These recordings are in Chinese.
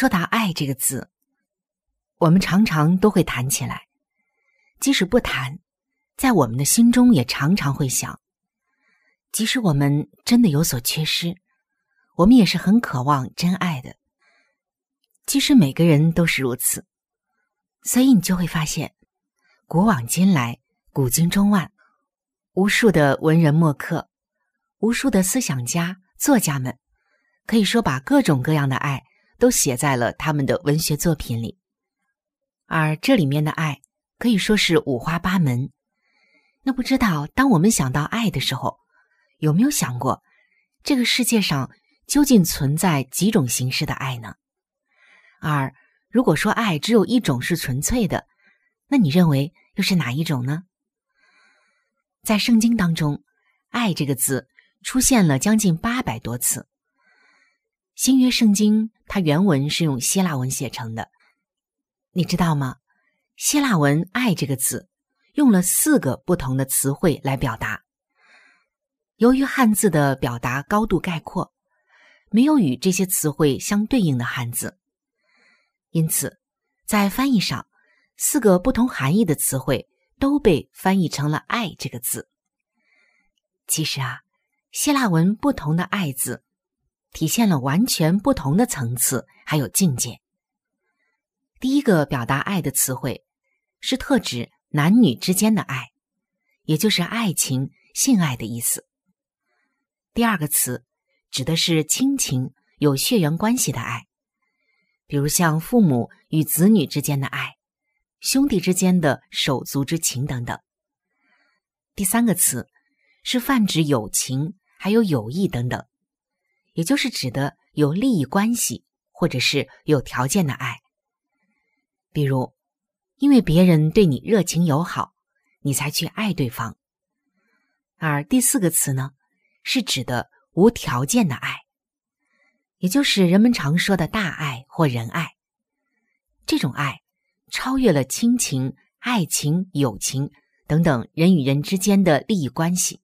说到“爱”这个字，我们常常都会谈起来；即使不谈，在我们的心中也常常会想。即使我们真的有所缺失，我们也是很渴望真爱的。其实每个人都是如此，所以你就会发现，古往今来、古今中外，无数的文人墨客、无数的思想家、作家们，可以说把各种各样的爱。都写在了他们的文学作品里，而这里面的爱可以说是五花八门。那不知道，当我们想到爱的时候，有没有想过，这个世界上究竟存在几种形式的爱呢？而如果说爱只有一种是纯粹的，那你认为又是哪一种呢？在圣经当中，“爱”这个字出现了将近八百多次。新约圣经，它原文是用希腊文写成的，你知道吗？希腊文“爱”这个字用了四个不同的词汇来表达。由于汉字的表达高度概括，没有与这些词汇相对应的汉字，因此在翻译上，四个不同含义的词汇都被翻译成了“爱”这个字。其实啊，希腊文不同的“爱”字。体现了完全不同的层次，还有境界。第一个表达爱的词汇，是特指男女之间的爱，也就是爱情、性爱的意思。第二个词，指的是亲情、有血缘关系的爱，比如像父母与子女之间的爱，兄弟之间的手足之情等等。第三个词，是泛指友情，还有友谊等等。也就是指的有利益关系或者是有条件的爱，比如因为别人对你热情友好，你才去爱对方。而第四个词呢，是指的无条件的爱，也就是人们常说的大爱或仁爱。这种爱超越了亲情、爱情、友情等等人与人之间的利益关系，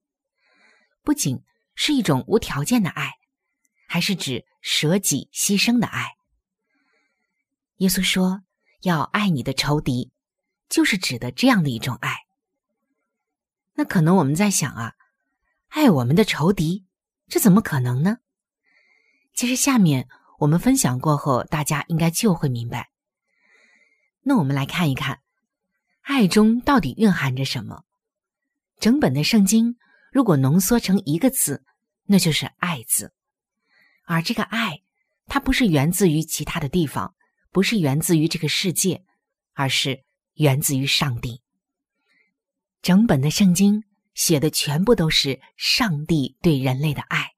不仅是一种无条件的爱。还是指舍己牺牲的爱。耶稣说要爱你的仇敌，就是指的这样的一种爱。那可能我们在想啊，爱我们的仇敌，这怎么可能呢？其实下面我们分享过后，大家应该就会明白。那我们来看一看，爱中到底蕴含着什么？整本的圣经如果浓缩成一个字，那就是“爱”字。而这个爱，它不是源自于其他的地方，不是源自于这个世界，而是源自于上帝。整本的圣经写的全部都是上帝对人类的爱，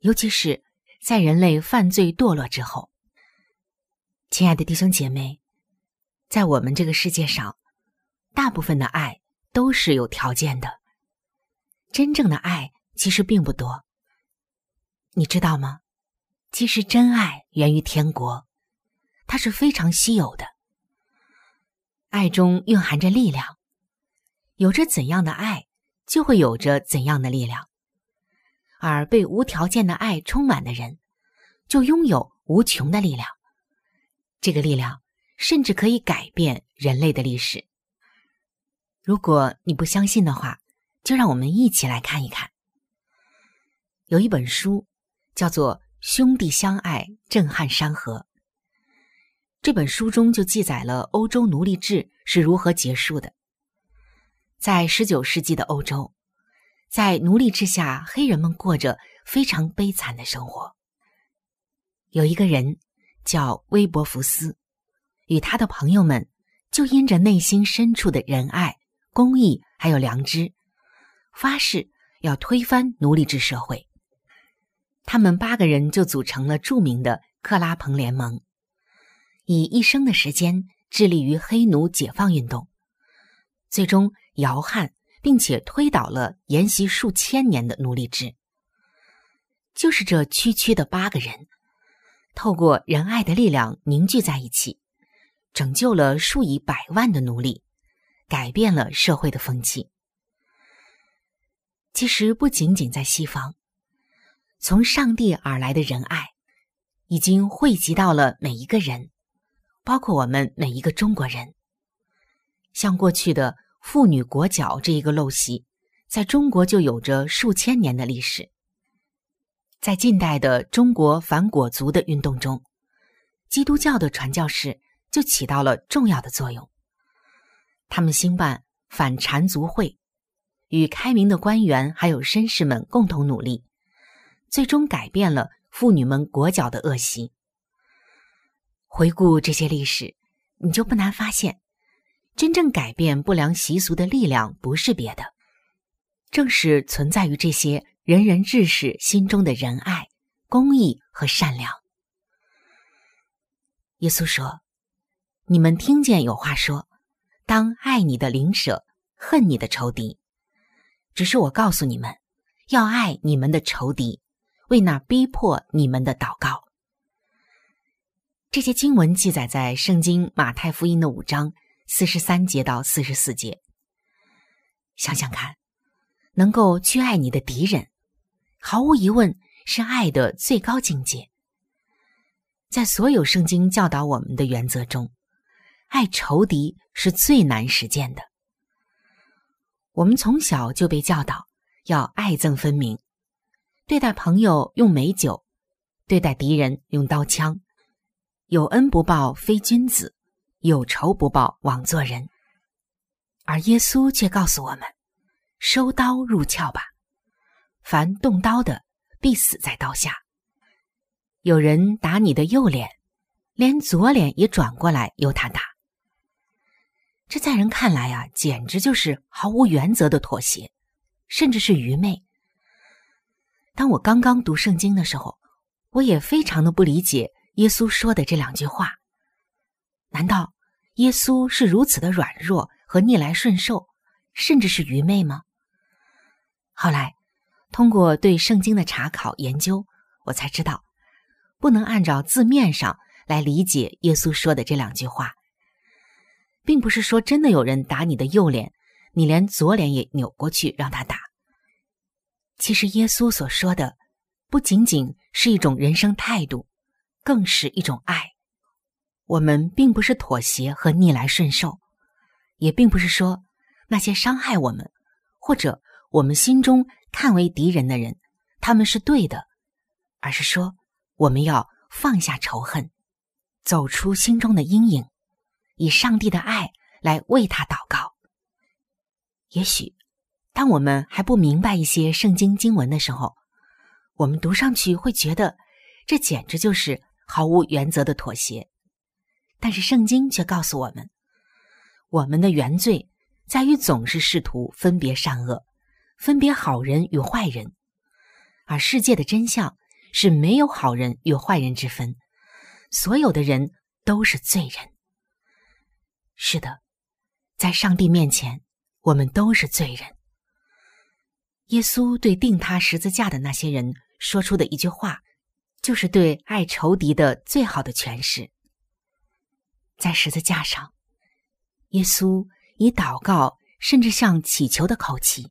尤其是在人类犯罪堕落之后。亲爱的弟兄姐妹，在我们这个世界上，大部分的爱都是有条件的，真正的爱其实并不多。你知道吗？其实真爱源于天国，它是非常稀有的。爱中蕴含着力量，有着怎样的爱，就会有着怎样的力量。而被无条件的爱充满的人，就拥有无穷的力量。这个力量甚至可以改变人类的历史。如果你不相信的话，就让我们一起来看一看。有一本书叫做《兄弟相爱，震撼山河》。这本书中就记载了欧洲奴隶制是如何结束的。在十九世纪的欧洲，在奴隶制下，黑人们过着非常悲惨的生活。有一个人叫威伯福斯，与他的朋友们就因着内心深处的仁爱、公义还有良知，发誓要推翻奴隶制社会。他们八个人就组成了著名的克拉彭联盟。以一生的时间致力于黑奴解放运动，最终摇撼并且推倒了沿袭数千年的奴隶制。就是这区区的八个人，透过仁爱的力量凝聚在一起，拯救了数以百万的奴隶，改变了社会的风气。其实不仅仅在西方，从上帝而来的仁爱，已经汇集到了每一个人。包括我们每一个中国人，像过去的妇女裹脚这一个陋习，在中国就有着数千年的历史。在近代的中国反裹足的运动中，基督教的传教士就起到了重要的作用。他们兴办反缠足会，与开明的官员还有绅士们共同努力，最终改变了妇女们裹脚的恶习。回顾这些历史，你就不难发现，真正改变不良习俗的力量不是别的，正是存在于这些仁人志士心中的仁爱、公义和善良。耶稣说：“你们听见有话说，当爱你的邻舍，恨你的仇敌。只是我告诉你们，要爱你们的仇敌，为那逼迫你们的祷告。”这些经文记载在《圣经马太福音》的五章四十三节到四十四节。想想看，能够去爱你的敌人，毫无疑问是爱的最高境界。在所有圣经教导我们的原则中，爱仇敌是最难实践的。我们从小就被教导要爱憎分明，对待朋友用美酒，对待敌人用刀枪。有恩不报非君子，有仇不报枉做人。而耶稣却告诉我们：收刀入鞘吧，凡动刀的必死在刀下。有人打你的右脸，连左脸也转过来由他打。这在人看来啊，简直就是毫无原则的妥协，甚至是愚昧。当我刚刚读圣经的时候，我也非常的不理解。耶稣说的这两句话，难道耶稣是如此的软弱和逆来顺受，甚至是愚昧吗？后来，通过对圣经的查考研究，我才知道，不能按照字面上来理解耶稣说的这两句话，并不是说真的有人打你的右脸，你连左脸也扭过去让他打。其实，耶稣所说的不仅仅是一种人生态度。更是一种爱。我们并不是妥协和逆来顺受，也并不是说那些伤害我们或者我们心中看为敌人的人，他们是对的，而是说我们要放下仇恨，走出心中的阴影，以上帝的爱来为他祷告。也许，当我们还不明白一些圣经经文的时候，我们读上去会觉得这简直就是。毫无原则的妥协，但是圣经却告诉我们，我们的原罪在于总是试图分别善恶，分别好人与坏人，而世界的真相是没有好人与坏人之分，所有的人都是罪人。是的，在上帝面前，我们都是罪人。耶稣对钉他十字架的那些人说出的一句话。就是对爱仇敌的最好的诠释。在十字架上，耶稣以祷告甚至像祈求的口气，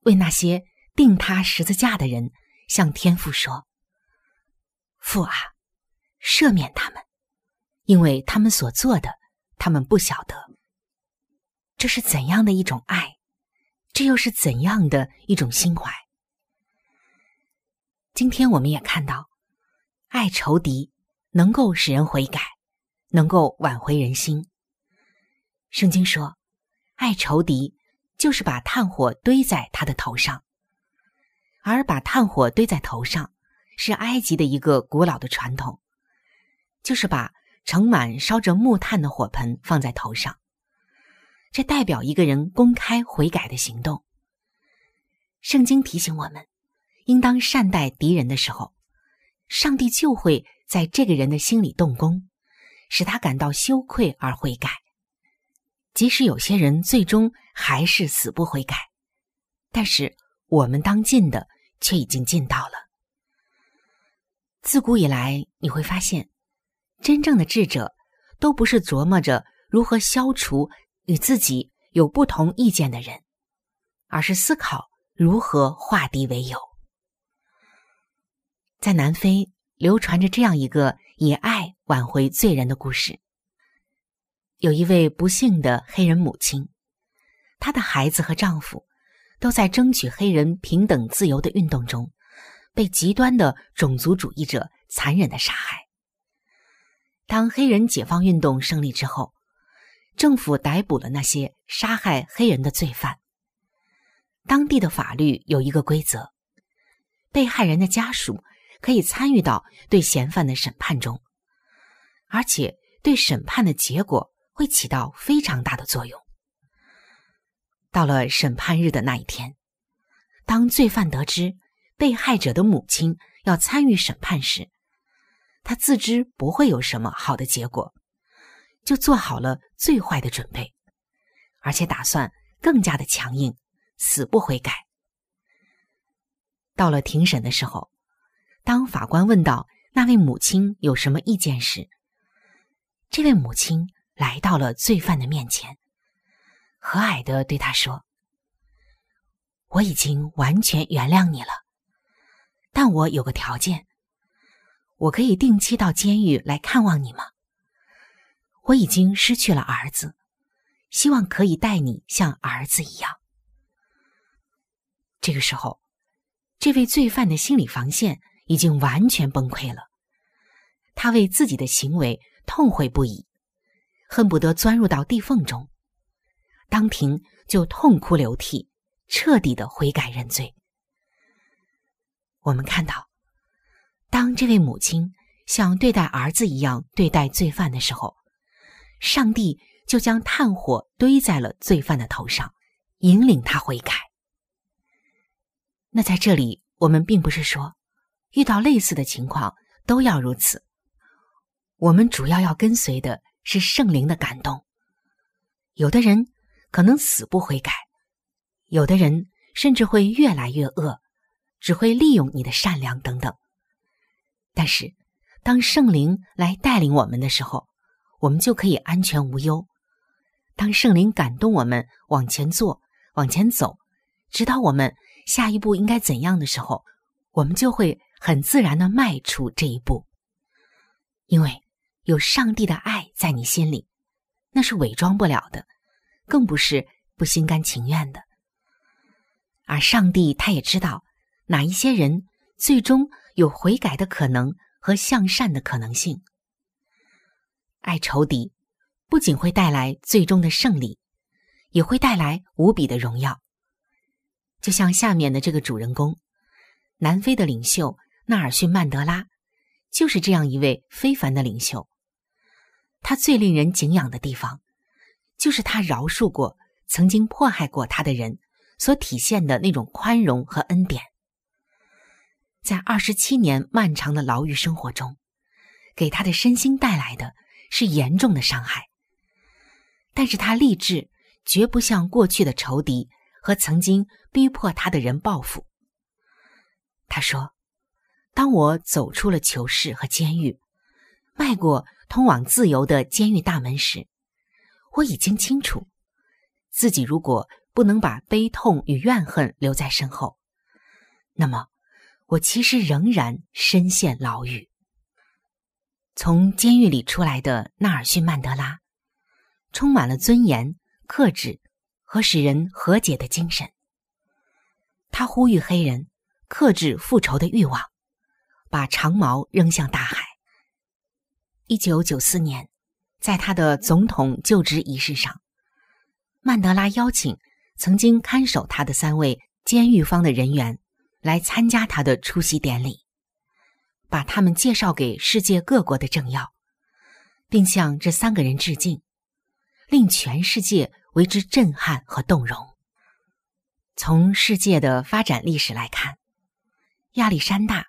为那些钉他十字架的人向天父说：“父啊，赦免他们，因为他们所做的，他们不晓得。”这是怎样的一种爱？这又是怎样的一种心怀？今天我们也看到，爱仇敌能够使人悔改。能够挽回人心。圣经说，爱仇敌就是把炭火堆在他的头上，而把炭火堆在头上是埃及的一个古老的传统，就是把盛满烧着木炭的火盆放在头上，这代表一个人公开悔改的行动。圣经提醒我们，应当善待敌人的时候，上帝就会在这个人的心里动工。使他感到羞愧而悔改，即使有些人最终还是死不悔改，但是我们当尽的却已经尽到了。自古以来，你会发现，真正的智者都不是琢磨着如何消除与自己有不同意见的人，而是思考如何化敌为友。在南非流传着这样一个。以爱挽回罪人的故事。有一位不幸的黑人母亲，她的孩子和丈夫都在争取黑人平等自由的运动中，被极端的种族主义者残忍的杀害。当黑人解放运动胜利之后，政府逮捕了那些杀害黑人的罪犯。当地的法律有一个规则：被害人的家属。可以参与到对嫌犯的审判中，而且对审判的结果会起到非常大的作用。到了审判日的那一天，当罪犯得知被害者的母亲要参与审判时，他自知不会有什么好的结果，就做好了最坏的准备，而且打算更加的强硬，死不悔改。到了庭审的时候。当法官问到那位母亲有什么意见时，这位母亲来到了罪犯的面前，和蔼的对他说：“我已经完全原谅你了，但我有个条件，我可以定期到监狱来看望你吗？我已经失去了儿子，希望可以待你像儿子一样。”这个时候，这位罪犯的心理防线。已经完全崩溃了，他为自己的行为痛悔不已，恨不得钻入到地缝中，当庭就痛哭流涕，彻底的悔改认罪。我们看到，当这位母亲像对待儿子一样对待罪犯的时候，上帝就将炭火堆在了罪犯的头上，引领他悔改。那在这里，我们并不是说。遇到类似的情况都要如此。我们主要要跟随的是圣灵的感动。有的人可能死不悔改，有的人甚至会越来越恶，只会利用你的善良等等。但是，当圣灵来带领我们的时候，我们就可以安全无忧。当圣灵感动我们往前做、往前走，指导我们下一步应该怎样的时候，我们就会。很自然的迈出这一步，因为有上帝的爱在你心里，那是伪装不了的，更不是不心甘情愿的。而上帝他也知道哪一些人最终有悔改的可能和向善的可能性。爱仇敌不仅会带来最终的胜利，也会带来无比的荣耀。就像下面的这个主人公，南非的领袖。纳尔逊·曼德拉就是这样一位非凡的领袖。他最令人敬仰的地方，就是他饶恕过曾经迫害过他的人所体现的那种宽容和恩典。在二十七年漫长的牢狱生活中，给他的身心带来的是严重的伤害。但是他立志绝不向过去的仇敌和曾经逼迫他的人报复。他说。当我走出了囚室和监狱，迈过通往自由的监狱大门时，我已经清楚，自己如果不能把悲痛与怨恨留在身后，那么我其实仍然深陷牢狱。从监狱里出来的纳尔逊·曼德拉，充满了尊严、克制和使人和解的精神。他呼吁黑人克制复仇的欲望，把长矛扔向大海。一九九四年，在他的总统就职仪式上，曼德拉邀请曾经看守他的三位监狱方的人员来参加他的出席典礼，把他们介绍给世界各国的政要，并向这三个人致敬，令全世界为之震撼和动容。从世界的发展历史来看，亚历山大、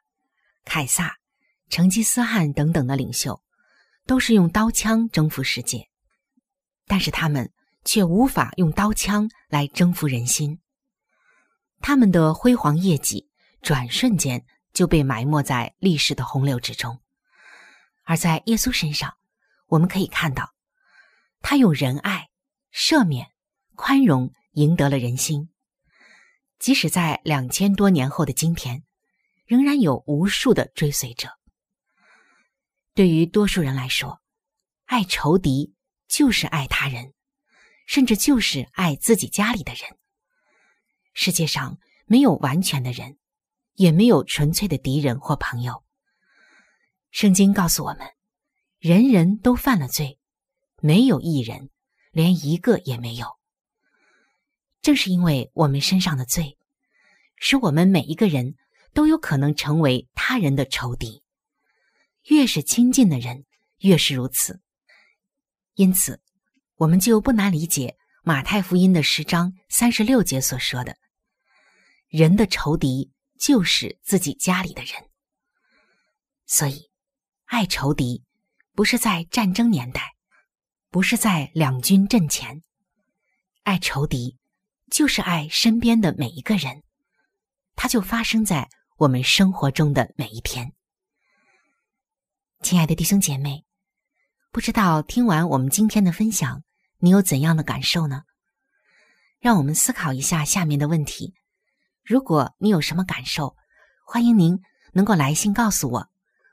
凯撒、成吉思汗等等的领袖。都是用刀枪征服世界，但是他们却无法用刀枪来征服人心。他们的辉煌业绩转瞬间就被埋没在历史的洪流之中。而在耶稣身上，我们可以看到，他用仁爱、赦免、宽容赢得了人心。即使在两千多年后的今天，仍然有无数的追随者。对于多数人来说，爱仇敌就是爱他人，甚至就是爱自己家里的人。世界上没有完全的人，也没有纯粹的敌人或朋友。圣经告诉我们，人人都犯了罪，没有一人，连一个也没有。正是因为我们身上的罪，使我们每一个人都有可能成为他人的仇敌。越是亲近的人，越是如此。因此，我们就不难理解马太福音的十章三十六节所说的：“人的仇敌就是自己家里的人。”所以，爱仇敌不是在战争年代，不是在两军阵前，爱仇敌就是爱身边的每一个人，它就发生在我们生活中的每一天。亲爱的弟兄姐妹，不知道听完我们今天的分享，你有怎样的感受呢？让我们思考一下下面的问题。如果你有什么感受，欢迎您能够来信告诉我，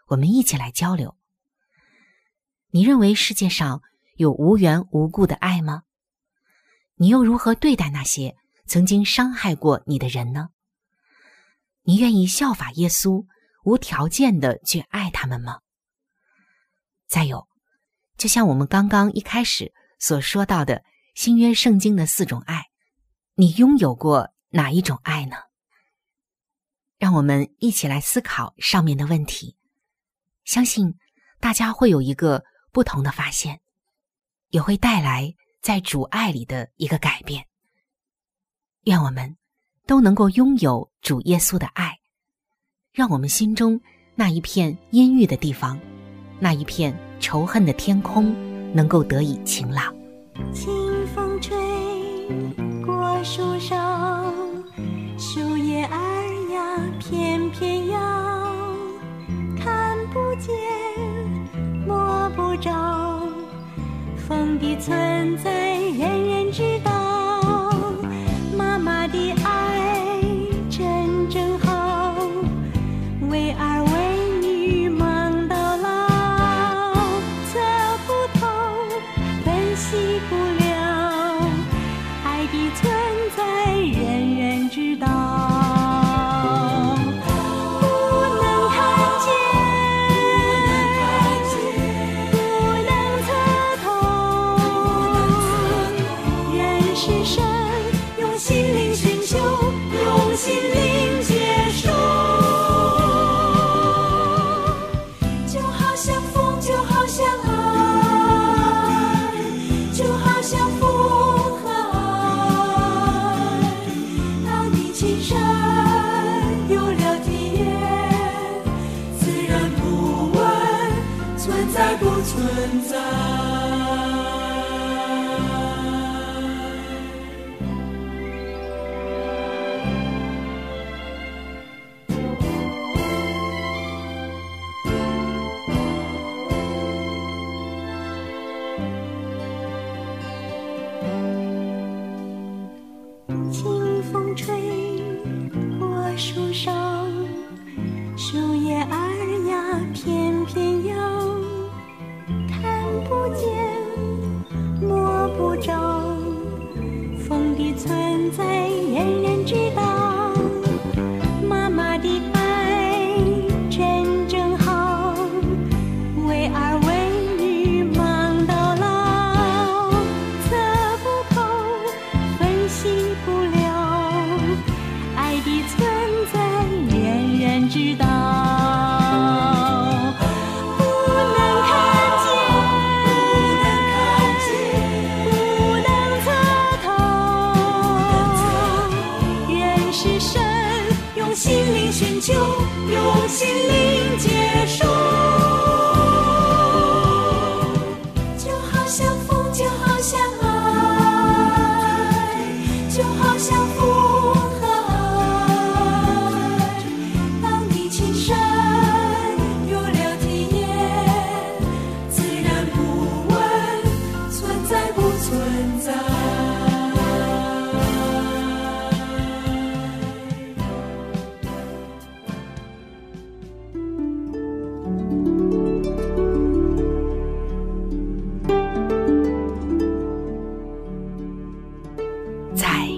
我们一起来交流。你认为世界上有无缘无故的爱吗？你又如何对待那些曾经伤害过你的人呢？你愿意效法耶稣，无条件的去爱他们吗？再有，就像我们刚刚一开始所说到的新约圣经的四种爱，你拥有过哪一种爱呢？让我们一起来思考上面的问题，相信大家会有一个不同的发现，也会带来在主爱里的一个改变。愿我们都能够拥有主耶稣的爱，让我们心中那一片阴郁的地方。那一片仇恨的天空能够得以晴朗。清风吹过树梢，见摸不着，风的存在人人再不存在。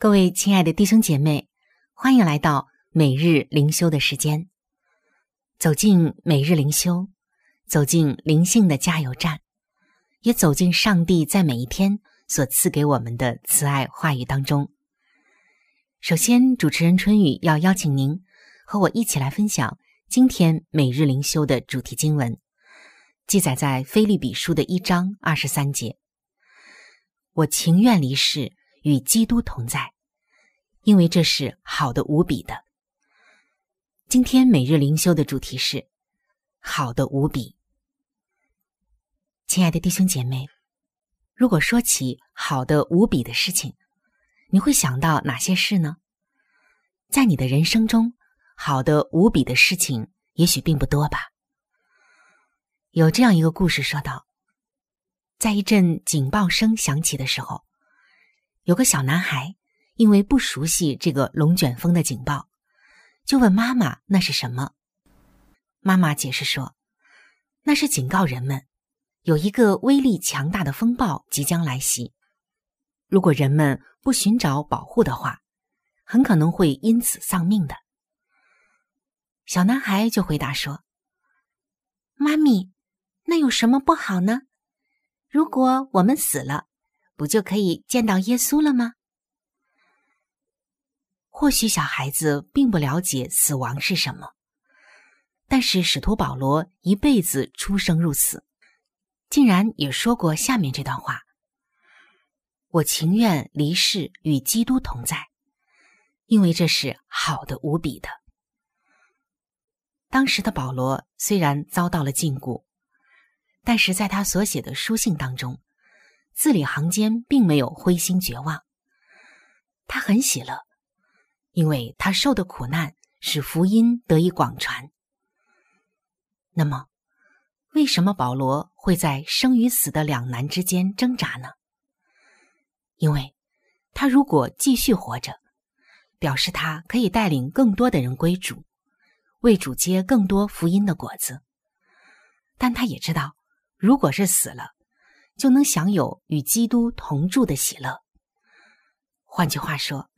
各位亲爱的弟兄姐妹，欢迎来到每日灵修的时间。走进每日灵修，走进灵性的加油站，也走进上帝在每一天所赐给我们的慈爱话语当中。首先，主持人春雨要邀请您和我一起来分享今天每日灵修的主题经文，记载在菲利比书的一章二十三节。我情愿离世。与基督同在，因为这是好的无比的。今天每日灵修的主题是“好的无比”。亲爱的弟兄姐妹，如果说起好的无比的事情，你会想到哪些事呢？在你的人生中，好的无比的事情也许并不多吧。有这样一个故事说道：在一阵警报声响起的时候。有个小男孩，因为不熟悉这个龙卷风的警报，就问妈妈：“那是什么？”妈妈解释说：“那是警告人们，有一个威力强大的风暴即将来袭。如果人们不寻找保护的话，很可能会因此丧命的。”小男孩就回答说：“妈咪，那有什么不好呢？如果我们死了。”不就可以见到耶稣了吗？或许小孩子并不了解死亡是什么，但是使徒保罗一辈子出生入死，竟然也说过下面这段话：“我情愿离世与基督同在，因为这是好的无比的。”当时的保罗虽然遭到了禁锢，但是在他所写的书信当中。字里行间并没有灰心绝望，他很喜乐，因为他受的苦难使福音得以广传。那么，为什么保罗会在生与死的两难之间挣扎呢？因为，他如果继续活着，表示他可以带领更多的人归主，为主结更多福音的果子。但他也知道，如果是死了。就能享有与基督同住的喜乐。换句话说，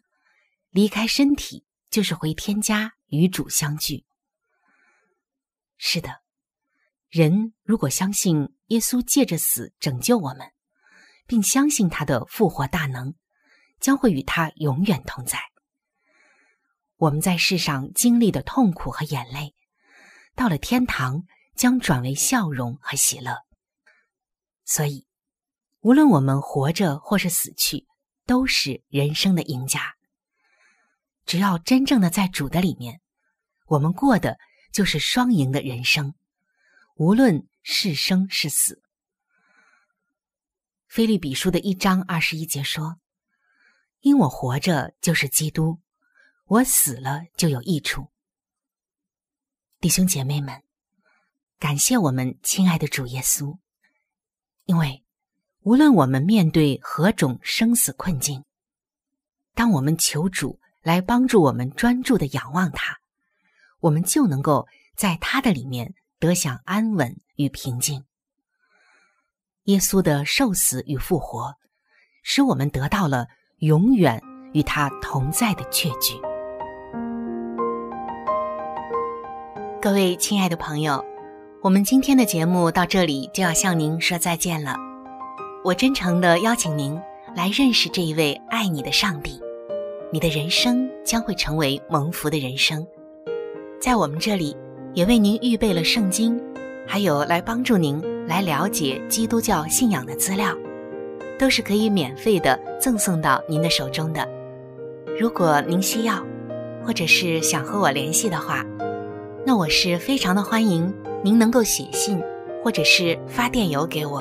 离开身体就是回天家与主相聚。是的，人如果相信耶稣借着死拯救我们，并相信他的复活大能，将会与他永远同在。我们在世上经历的痛苦和眼泪，到了天堂将转为笑容和喜乐。所以。无论我们活着或是死去，都是人生的赢家。只要真正的在主的里面，我们过的就是双赢的人生，无论是生是死。菲利比书的一章二十一节说：“因我活着就是基督，我死了就有益处。”弟兄姐妹们，感谢我们亲爱的主耶稣，因为。无论我们面对何种生死困境，当我们求主来帮助我们专注的仰望他，我们就能够在他的里面得享安稳与平静。耶稣的受死与复活，使我们得到了永远与他同在的确据。各位亲爱的朋友，我们今天的节目到这里就要向您说再见了。我真诚的邀请您来认识这一位爱你的上帝，你的人生将会成为蒙福的人生。在我们这里，也为您预备了圣经，还有来帮助您来了解基督教信仰的资料，都是可以免费的赠送到您的手中的。如果您需要，或者是想和我联系的话，那我是非常的欢迎您能够写信，或者是发电邮给我。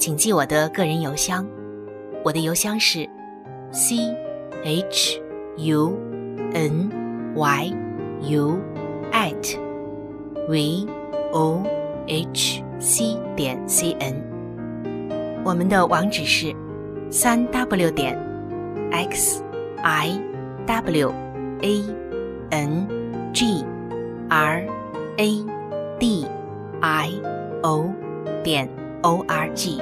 请记我的个人邮箱。我的邮箱是 c h u n y u at v o h c 点 c n。我们的网址是三 w 点 x i w a n g r a d i o 点 o r g。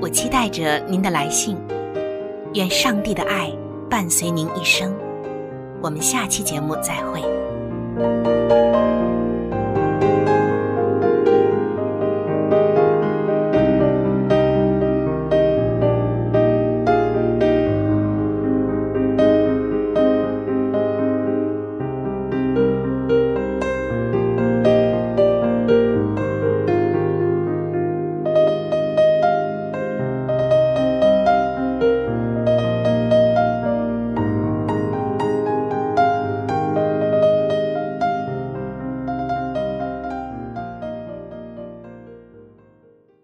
我期待着您的来信，愿上帝的爱伴随您一生。我们下期节目再会。